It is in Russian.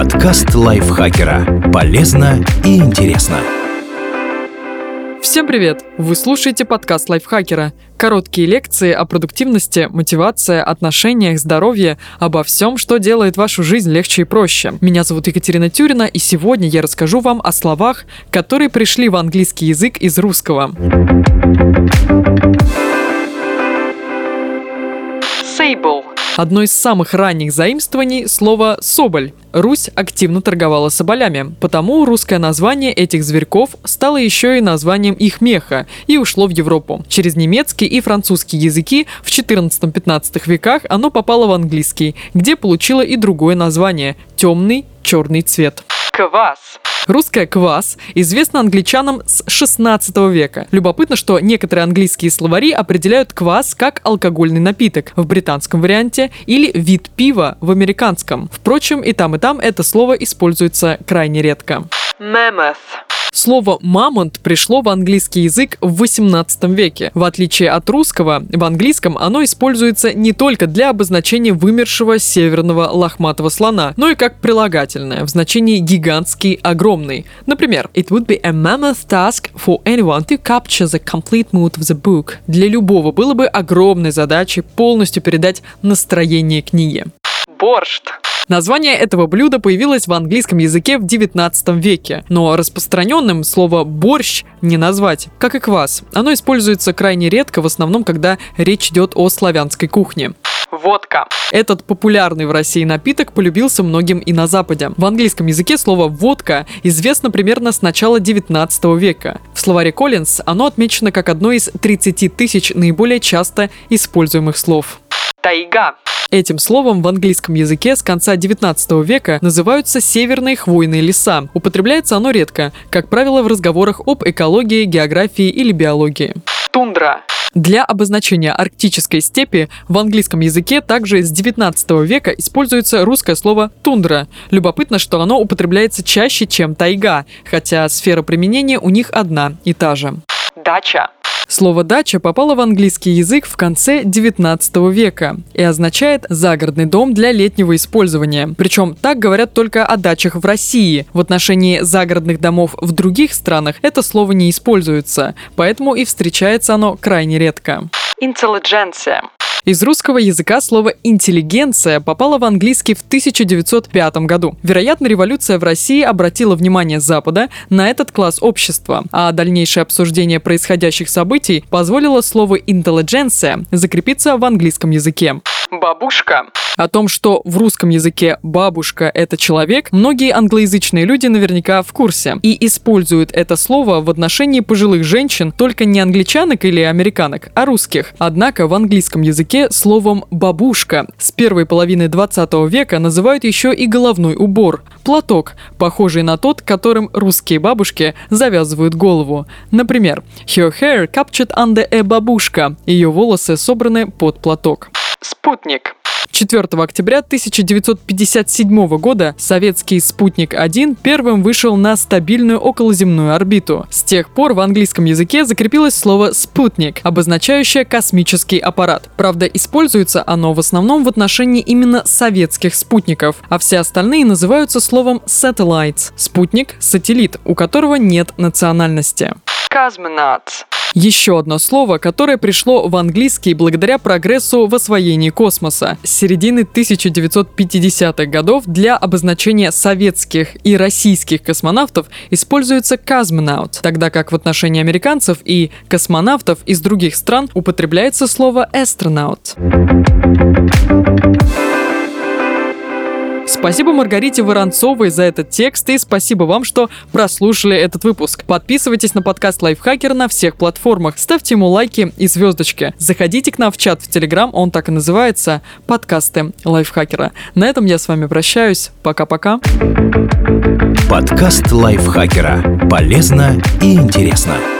Подкаст лайфхакера. Полезно и интересно. Всем привет! Вы слушаете подкаст лайфхакера. Короткие лекции о продуктивности, мотивации, отношениях, здоровье, обо всем, что делает вашу жизнь легче и проще. Меня зовут Екатерина Тюрина, и сегодня я расскажу вам о словах, которые пришли в английский язык из русского. Sable Одно из самых ранних заимствований – слово «соболь». Русь активно торговала соболями, потому русское название этих зверьков стало еще и названием их меха и ушло в Европу. Через немецкий и французский языки в 14-15 веках оно попало в английский, где получило и другое название – темный черный цвет. Квас. Русское «квас» известно англичанам с 16 века. Любопытно, что некоторые английские словари определяют квас как алкогольный напиток в британском варианте или вид пива в американском. Впрочем, и там, и там это слово используется крайне редко. Mammoth. Слово «мамонт» пришло в английский язык в 18 веке. В отличие от русского, в английском оно используется не только для обозначения вымершего северного лохматого слона, но и как прилагательное в значении «гигантский», «огромный». Например, «It would be a mammoth task for anyone to capture the complete mood of the book». Для любого было бы огромной задачей полностью передать настроение книги. Борщ. Название этого блюда появилось в английском языке в 19 веке, но распространенным слово «борщ» не назвать, как и квас. Оно используется крайне редко, в основном, когда речь идет о славянской кухне. Водка. Этот популярный в России напиток полюбился многим и на Западе. В английском языке слово «водка» известно примерно с начала 19 века. В словаре Коллинз оно отмечено как одно из 30 тысяч наиболее часто используемых слов. Тайга. Этим словом в английском языке с конца 19 века называются северные хвойные леса. Употребляется оно редко, как правило, в разговорах об экологии, географии или биологии. Тундра. Для обозначения арктической степи в английском языке также с 19 века используется русское слово «тундра». Любопытно, что оно употребляется чаще, чем «тайга», хотя сфера применения у них одна и та же. Дача. Слово «дача» попало в английский язык в конце 19 века и означает «загородный дом для летнего использования». Причем так говорят только о дачах в России. В отношении загородных домов в других странах это слово не используется, поэтому и встречается оно крайне редко. Интеллигенция. Из русского языка слово «интеллигенция» попало в английский в 1905 году. Вероятно, революция в России обратила внимание Запада на этот класс общества, а дальнейшее обсуждение происходящих событий позволило слову «интеллигенция» закрепиться в английском языке. Бабушка. О том, что в русском языке бабушка – это человек, многие англоязычные люди наверняка в курсе и используют это слово в отношении пожилых женщин только не англичанок или американок, а русских. Однако в английском языке словом «бабушка» с первой половины 20 века называют еще и головной убор – платок, похожий на тот, которым русские бабушки завязывают голову. Например, «Her hair captured under a бабушка» – ее волосы собраны под платок. Спутник. 4 октября 1957 года советский «Спутник-1» первым вышел на стабильную околоземную орбиту. С тех пор в английском языке закрепилось слово «спутник», обозначающее космический аппарат. Правда, используется оно в основном в отношении именно советских спутников, а все остальные называются словом «satellites» – спутник, сателлит, у которого нет национальности. Cosmonauts еще одно слово, которое пришло в английский благодаря прогрессу в освоении космоса. С середины 1950-х годов для обозначения советских и российских космонавтов используется cosmonaut, тогда как в отношении американцев и космонавтов из других стран употребляется слово astronaut. Спасибо Маргарите Воронцовой за этот текст и спасибо вам, что прослушали этот выпуск. Подписывайтесь на подкаст Лайфхакер на всех платформах, ставьте ему лайки и звездочки. Заходите к нам в чат в Телеграм, он так и называется «Подкасты Лайфхакера». На этом я с вами прощаюсь. Пока-пока. Подкаст Лайфхакера. Полезно и интересно.